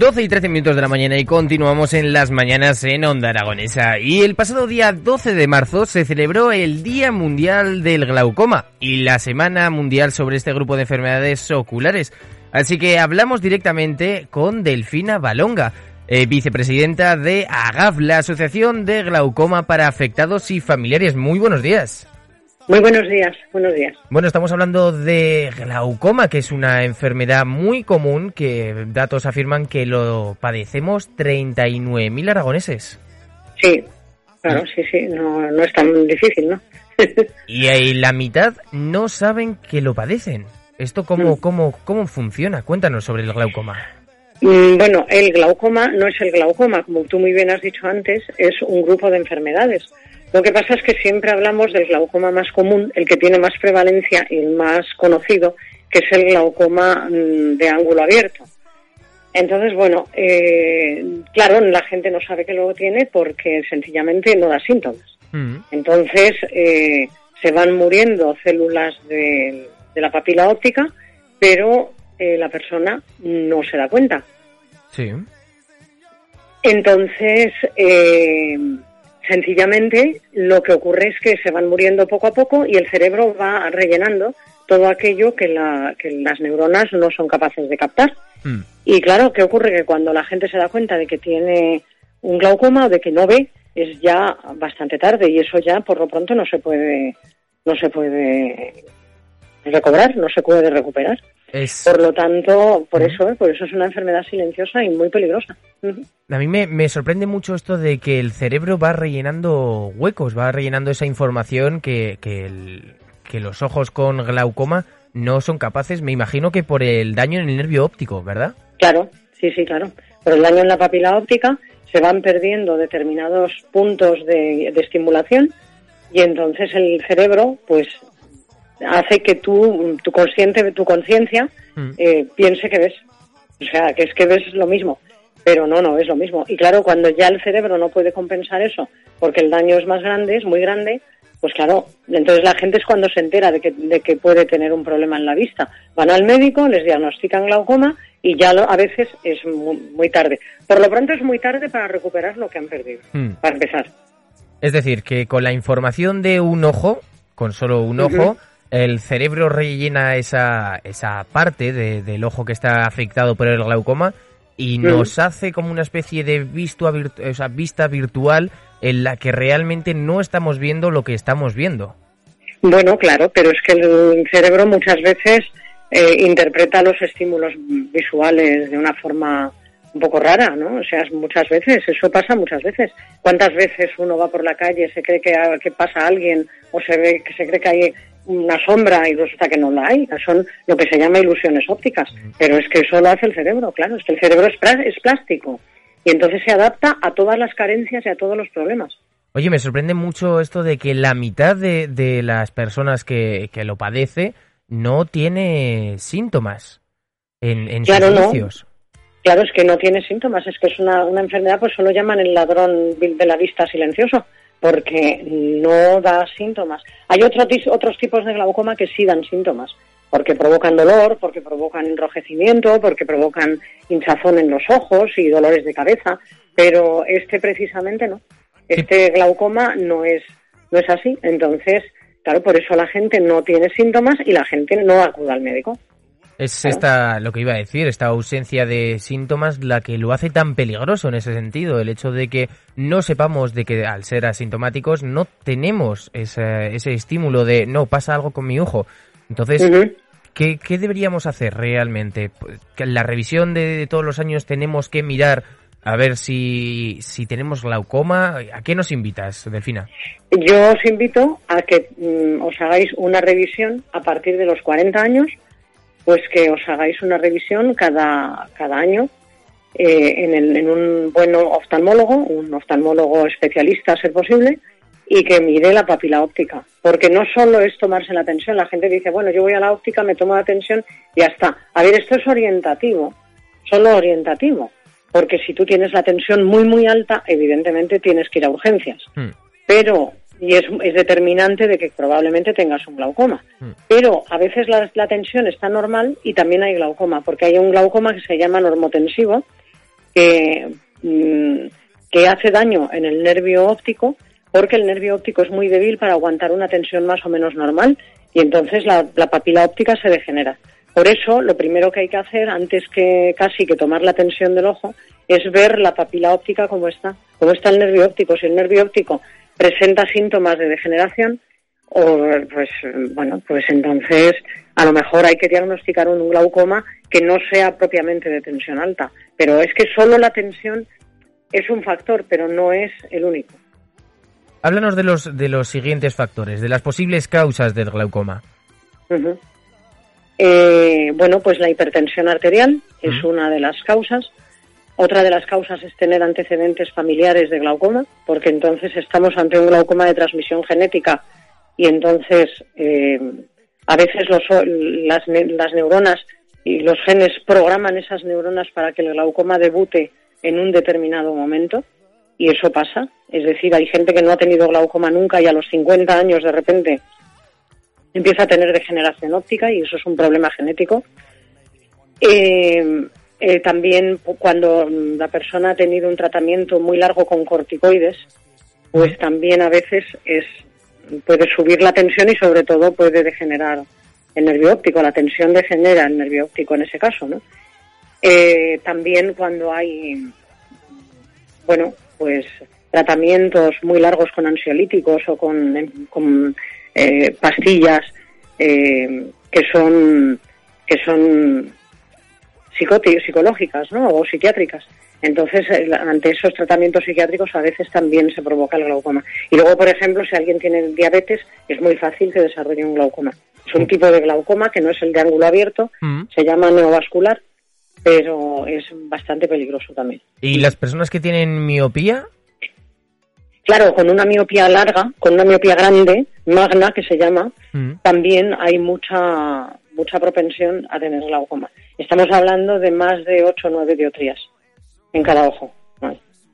12 y 13 minutos de la mañana y continuamos en las mañanas en Onda Aragonesa. Y el pasado día 12 de marzo se celebró el Día Mundial del Glaucoma y la Semana Mundial sobre este grupo de enfermedades oculares. Así que hablamos directamente con Delfina Balonga, eh, vicepresidenta de AGAF, la Asociación de Glaucoma para Afectados y Familiares. Muy buenos días. Muy buenos días, buenos días. Bueno, estamos hablando de glaucoma, que es una enfermedad muy común que datos afirman que lo padecemos 39.000 aragoneses. Sí, claro, sí, sí, no, no es tan difícil, ¿no? y ahí la mitad no saben que lo padecen. ¿Esto cómo, mm. cómo, cómo funciona? Cuéntanos sobre el glaucoma. Mm, bueno, el glaucoma no es el glaucoma, como tú muy bien has dicho antes, es un grupo de enfermedades lo que pasa es que siempre hablamos del glaucoma más común, el que tiene más prevalencia y el más conocido, que es el glaucoma mm, de ángulo abierto. Entonces, bueno, eh, claro, la gente no sabe que lo tiene porque sencillamente no da síntomas. Mm. Entonces, eh, se van muriendo células de, la papila óptica, pero eh, la persona no se da cuenta. Sí. Entonces, Sencillamente, lo que ocurre es que se van muriendo poco a poco y el cerebro va rellenando todo aquello que, las neuronas no son capaces de captar. Hmm. Y claro, ¿qué ocurre? Que cuando la gente se da cuenta de que tiene un glaucoma o de que no ve, es ya bastante tarde y eso ya por lo pronto no se puede no se puede recobrar, no se puede recuperar. Por lo tanto, por eso, ¿eh? por eso es una enfermedad silenciosa y muy peligrosa. A mí me, sorprende mucho esto de que el cerebro va rellenando huecos, va rellenando esa información que, que, los ojos con glaucoma no son capaces, me imagino que por el daño en el nervio óptico, ¿verdad? Claro, sí, sí, claro. Por el daño en la papila óptica se van perdiendo determinados puntos de, de estimulación y entonces el cerebro pues hace que tú, tu consciente, tu conciencia, mm. eh, piense que ves. O sea, que es que ves lo mismo. Pero no, no es lo mismo. Y claro, cuando ya el cerebro no puede compensar eso, porque el daño es más grande, es muy grande, pues claro, entonces la gente es cuando se entera de que, de que puede tener un problema en la vista. Van al médico, les diagnostican glaucoma y ya a veces es muy, tarde. Por lo pronto es muy tarde para recuperar lo que han perdido, mm. para empezar. Es decir, que con la información de un ojo, con solo un ojo, el cerebro rellena esa, esa parte del ojo que está afectado por el glaucoma y nos hace como una especie de vista, vista virtual en la que realmente no estamos viendo lo que estamos viendo. Bueno, claro, pero es que el cerebro muchas veces eh, interpreta los estímulos visuales de una forma un poco rara, ¿no? O sea, muchas veces, eso pasa muchas veces. ¿Cuántas veces uno va por la calle, se cree que, que pasa alguien o se ve que se cree que hay una sombra y resulta que no la hay. Son lo que se llama ilusiones ópticas. Pero es que eso lo hace el cerebro, claro. Es que el cerebro es, es plástico. Y entonces se adapta a todas las carencias y a todos los problemas. Oye, me sorprende mucho esto de que la mitad de, de las personas que, que, lo padece no tiene síntomas en, en claro, sus Claro, es que no tiene síntomas, es que es una, una enfermedad, pues solo llaman el ladrón de la vista silencioso porque no da síntomas. Hay otro, otros tipos de glaucoma que sí dan síntomas, porque provocan dolor, porque provocan enrojecimiento, porque provocan hinchazón en los ojos y dolores de cabeza, pero este precisamente no. Este glaucoma no es, no es así. Entonces, claro, por eso la gente no tiene síntomas y la gente no acude al médico. Es esta, lo que iba a decir, esta ausencia de síntomas la que lo hace tan peligroso en ese sentido. El hecho de que no sepamos de que al ser asintomáticos no tenemos ese, ese estímulo de no, pasa algo con mi ojo. Entonces, ¿qué, deberíamos hacer realmente? La revisión de, todos los años tenemos que mirar a ver si, si tenemos glaucoma. ¿A qué nos invitas, Delfina? Yo os invito a que mm, os hagáis una revisión a partir de los 40 años pues que os hagáis una revisión cada, cada año eh, en, el, en, un buen oftalmólogo, un oftalmólogo especialista, a ser posible, y que mire la papila óptica. Porque no solo es tomarse la tensión, la gente dice, bueno, yo voy a la óptica, me tomo la tensión y ya está. A ver, esto es orientativo, solo orientativo. Porque si tú tienes la tensión muy, muy alta, evidentemente tienes que ir a urgencias. Hmm. Pero y es, determinante de que probablemente tengas un glaucoma. Hmm. Pero a veces la, tensión está normal y también hay glaucoma, porque hay un glaucoma que se llama normotensivo, que, mm, que hace daño en el nervio óptico porque el nervio óptico es muy débil para aguantar una tensión más o menos normal y entonces la, la papila óptica se degenera. Por eso, lo primero que hay que hacer, antes que casi que tomar la tensión del ojo, es ver la papila óptica cómo está, cómo está el nervio óptico. Si el nervio óptico presenta síntomas de degeneración, o pues bueno, pues entonces a lo mejor hay que diagnosticar un glaucoma que no sea propiamente de tensión alta. Pero es que solo la tensión es un factor, pero no es el único. Háblanos de los, de los siguientes factores, de las posibles causas del glaucoma. Eh, bueno, pues la hipertensión arterial es una de las causas. Otra de las causas es tener antecedentes familiares de glaucoma, porque entonces estamos ante un glaucoma de transmisión genética y entonces eh, a veces los, las, las neuronas y los genes programan esas neuronas para que el glaucoma debute en un determinado momento y eso pasa. Es decir, hay gente que no ha tenido glaucoma nunca y a los 50 años de repente empieza a tener degeneración óptica y eso es un problema genético. Eh, eh, también cuando la persona ha tenido un tratamiento muy largo con corticoides, pues también a veces es puede subir la tensión y sobre todo puede degenerar el nervio óptico. La tensión degenera el nervio óptico en ese caso, ¿no? Eh, también cuando hay, bueno, pues tratamientos muy largos con ansiolíticos o con, eh, pastillas eh, que son que son psicológicas ¿no? o psiquiátricas. Entonces, ante esos tratamientos psiquiátricos a veces también se provoca el glaucoma. Y luego, por ejemplo, si alguien tiene diabetes, es muy fácil que desarrolle un glaucoma. Es un tipo de glaucoma que no es el de ángulo abierto, mm. se llama neovascular, pero es bastante peligroso también. ¿Y las personas que tienen miopía? Claro, con una miopía larga, con una miopía grande, magna, que se llama, mm. también hay mucha mucha propensión a tener glaucoma. Estamos hablando de más de 8 o 9 diotrías en cada ojo.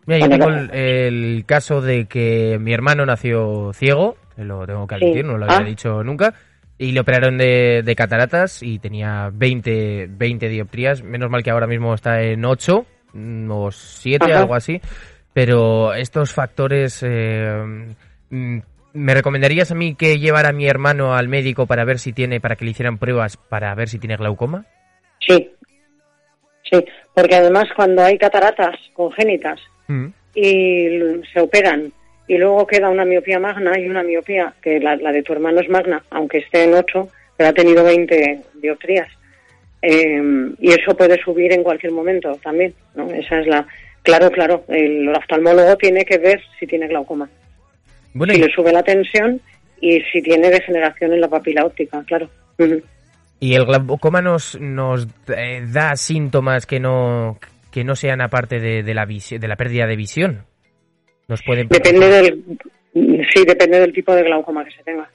Mira, yo tengo el, caso de que mi hermano nació ciego, lo tengo que admitir, no lo había ah. dicho nunca, y le operaron de, cataratas y tenía 20, 20 dioptrías. Menos mal que ahora mismo está en 8 mm, o 7, algo así. Pero estos factores. Eh, mm, ¿Me recomendarías a mí que llevara a mi hermano al médico para ver si tiene, para que le hicieran pruebas para ver si tiene glaucoma? Sí, sí, porque además cuando hay cataratas congénitas mm. y se operan y luego queda una miopía magna y una miopía, que la, de tu hermano es magna, aunque esté en 8, pero ha tenido 20 dioptrías. Em, y eso puede subir en cualquier momento también, ¿no? Esa es la... Claro, claro, el oftalmólogo tiene que ver si tiene glaucoma. si le sube la tensión y si tiene degeneración en la papila óptica, claro. ¿Y el glaucoma nos, nos eh, da síntomas que no, que no sean aparte de, de la, de la pérdida de visión? depende del sí depende del tipo de glaucoma que se tenga.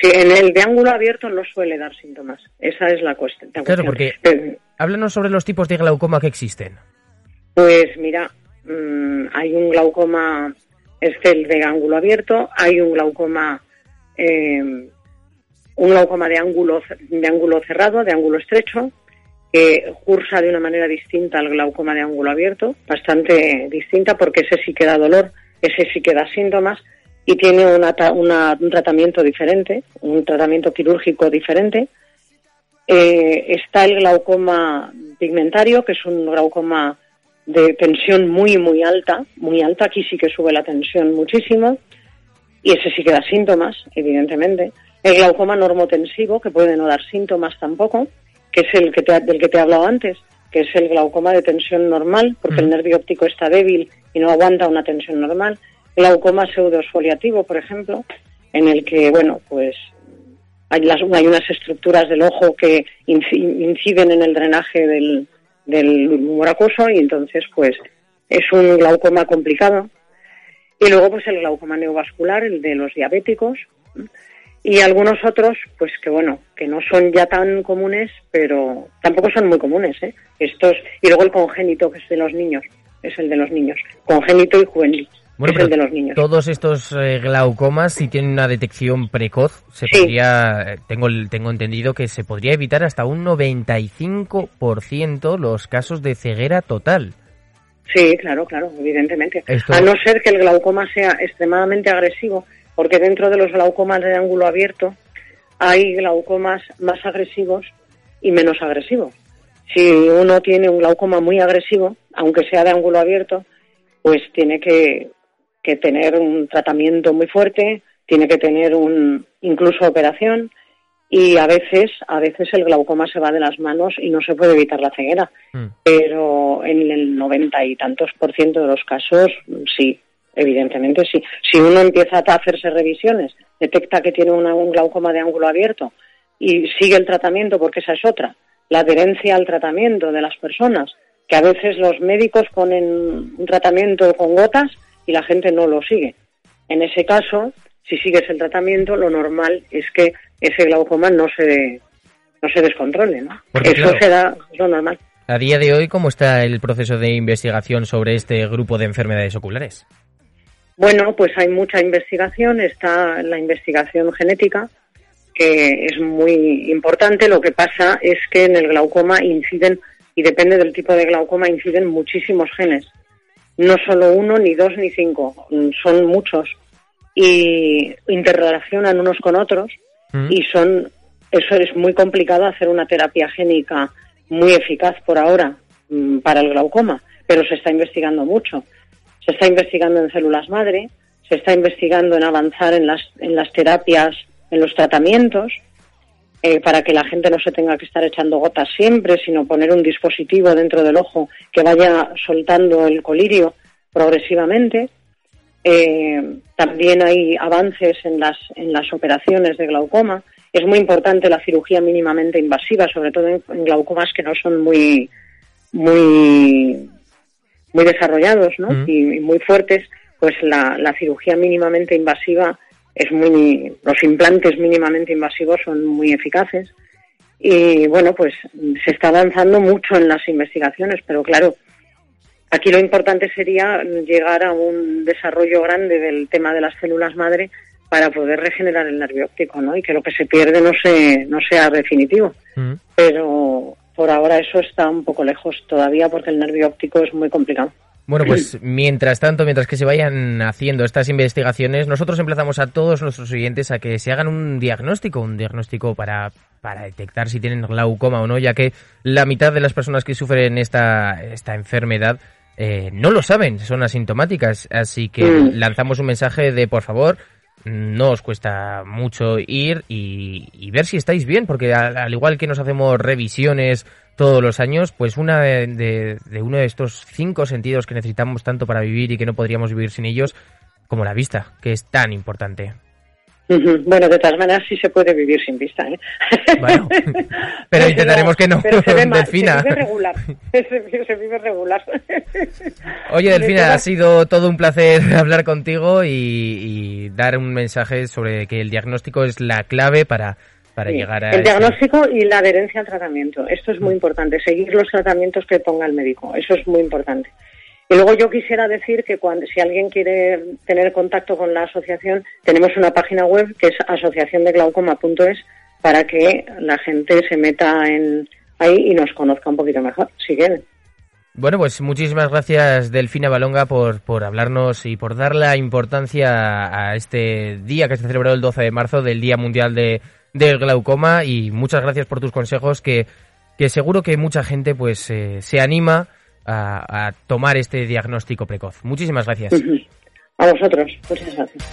Sí, en el de ángulo abierto no suele dar síntomas. Esa es la cuestión claro porque háblanos sobre los tipos de glaucoma que existen. Pues mira mm, hay un glaucoma es el de ángulo abierto hay un glaucoma eh, un glaucoma de ángulo de ángulo cerrado de ángulo estrecho que cursa de una manera distinta al glaucoma de ángulo abierto, bastante distinta porque ese sí que da dolor, ese sí que da síntomas y tiene un tratamiento diferente, un tratamiento quirúrgico diferente. Eh, está el glaucoma pigmentario, que es un glaucoma de tensión muy, muy alta, muy alta, aquí sí que sube la tensión muchísimo, y ese sí que da síntomas, evidentemente. El glaucoma normotensivo, que puede no dar síntomas tampoco, que es el que del que te he hablado antes, que es el glaucoma de tensión normal, porque el nervio óptico está débil y no aguanta una tensión normal. Glaucoma pseudoesfoliativo, por ejemplo, en el que, bueno, pues hay, las, hay unas estructuras del ojo que inciden en el drenaje del, del y entonces, pues, es un glaucoma complicado. Y luego, pues, el glaucoma neovascular, el de los diabéticos, y algunos otros, pues que bueno, que no son ya tan comunes, pero tampoco son muy comunes, ¿eh? Estos, y luego el congénito, que es de los niños, es el de los niños, congénito y juvenil. es el de los niños. Todos estos eh, glaucomas, si tienen una detección precoz, se podría, eh, tengo, tengo entendido que se podría evitar hasta un 95% los casos de ceguera total. Sí, claro, claro, evidentemente. A no ser que el glaucoma sea extremadamente agresivo, porque dentro de los glaucomas de ángulo abierto hay glaucomas más agresivos y menos agresivos. Si uno tiene un glaucoma muy agresivo, aunque sea de ángulo abierto, pues tiene que, que tener un tratamiento muy fuerte, tiene que tener un incluso operación y a veces a veces el glaucoma se va de las manos y no se puede evitar la ceguera mm. pero en el noventa y tantos por ciento de los casos sí evidentemente sí si uno empieza a hacerse revisiones detecta que tiene un glaucoma de ángulo abierto y sigue el tratamiento porque esa es otra la adherencia al tratamiento de las personas que a veces los médicos ponen un tratamiento con gotas y la gente no lo sigue en ese caso si sigues el tratamiento lo normal es que ese glaucoma no se, no se descontrole, ¿no? Eso será lo normal. A día de hoy, ¿cómo está el proceso de investigación sobre este grupo de enfermedades oculares? Bueno, pues hay mucha investigación, está la investigación genética, que es muy importante. Lo que pasa es que en el glaucoma inciden, y depende del tipo de glaucoma, inciden muchísimos genes. No solo uno, ni dos, ni cinco, son muchos. Y interrelacionan unos con otros Mm. y son eso es muy complicado hacer una terapia génica muy eficaz por ahora mm, para el glaucoma, pero se está investigando mucho. Se está investigando en células madre, se está investigando en avanzar en las, en las terapias, en los tratamientos, eh, para que la gente no se tenga que estar echando gotas siempre, sino poner un dispositivo dentro del ojo que vaya soltando el colirio progresivamente. Eh, también hay avances en las, en las operaciones de glaucoma. Es muy importante la cirugía mínimamente invasiva, sobre todo en, glaucomas que no son muy, muy, muy desarrollados ¿no? Mm. y, muy fuertes. Pues la, la cirugía mínimamente invasiva es muy, los implantes mínimamente invasivos son muy eficaces. Y bueno, pues se está avanzando mucho en las investigaciones, pero claro, Aquí lo importante sería llegar a un desarrollo grande del tema de las células madre para poder regenerar el nervio óptico, ¿no? Y que lo que se pierde no se no sea definitivo. Mm. Pero por ahora eso está un poco lejos todavía porque el nervio óptico es muy complicado. Bueno, pues mientras tanto, mientras que se vayan haciendo estas investigaciones, nosotros emplazamos a todos nuestros oyentes a que se hagan un diagnóstico, un diagnóstico para, para detectar si tienen glaucoma o no, ya que la mitad de las personas que sufren esta, esta enfermedad eh, no lo saben, son asintomáticas. Así que mm. lanzamos un mensaje de, por favor, no os cuesta mucho ir y, ver si estáis bien, porque al, igual que nos hacemos revisiones todos los años, pues una de, uno de estos cinco sentidos que necesitamos tanto para vivir y que no podríamos vivir sin ellos, como la vista, que es tan importante. Bueno, de todas maneras sí se puede vivir sin vista, ¿eh? Bueno, pero intentaremos que no, pero se Delfina. Se vive regular, se, vive regular. Oye, Delfina, ha sido todo un placer hablar contigo y, dar un mensaje sobre que el diagnóstico es la clave para, para llegar a... El diagnóstico y la adherencia al tratamiento. Esto es muy importante, seguir los tratamientos que ponga el médico. Eso es muy importante. Y luego yo quisiera decir que cuando, si alguien quiere tener contacto con la asociación, tenemos una página web que es asociaciondeglaucoma.es para que la gente se meta en ahí y nos conozca un poquito mejor, si quieren. Bueno, pues muchísimas gracias Delfina Balonga por, por hablarnos y por dar la importancia a este día que se celebró el 12 de marzo del Día Mundial de, del Glaucoma y muchas gracias por tus consejos que, que seguro que mucha gente pues eh, se anima a, tomar este diagnóstico precoz. Muchísimas gracias. A vosotros, muchas gracias.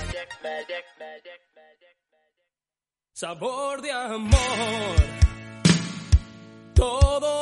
Sabor de amor. Todo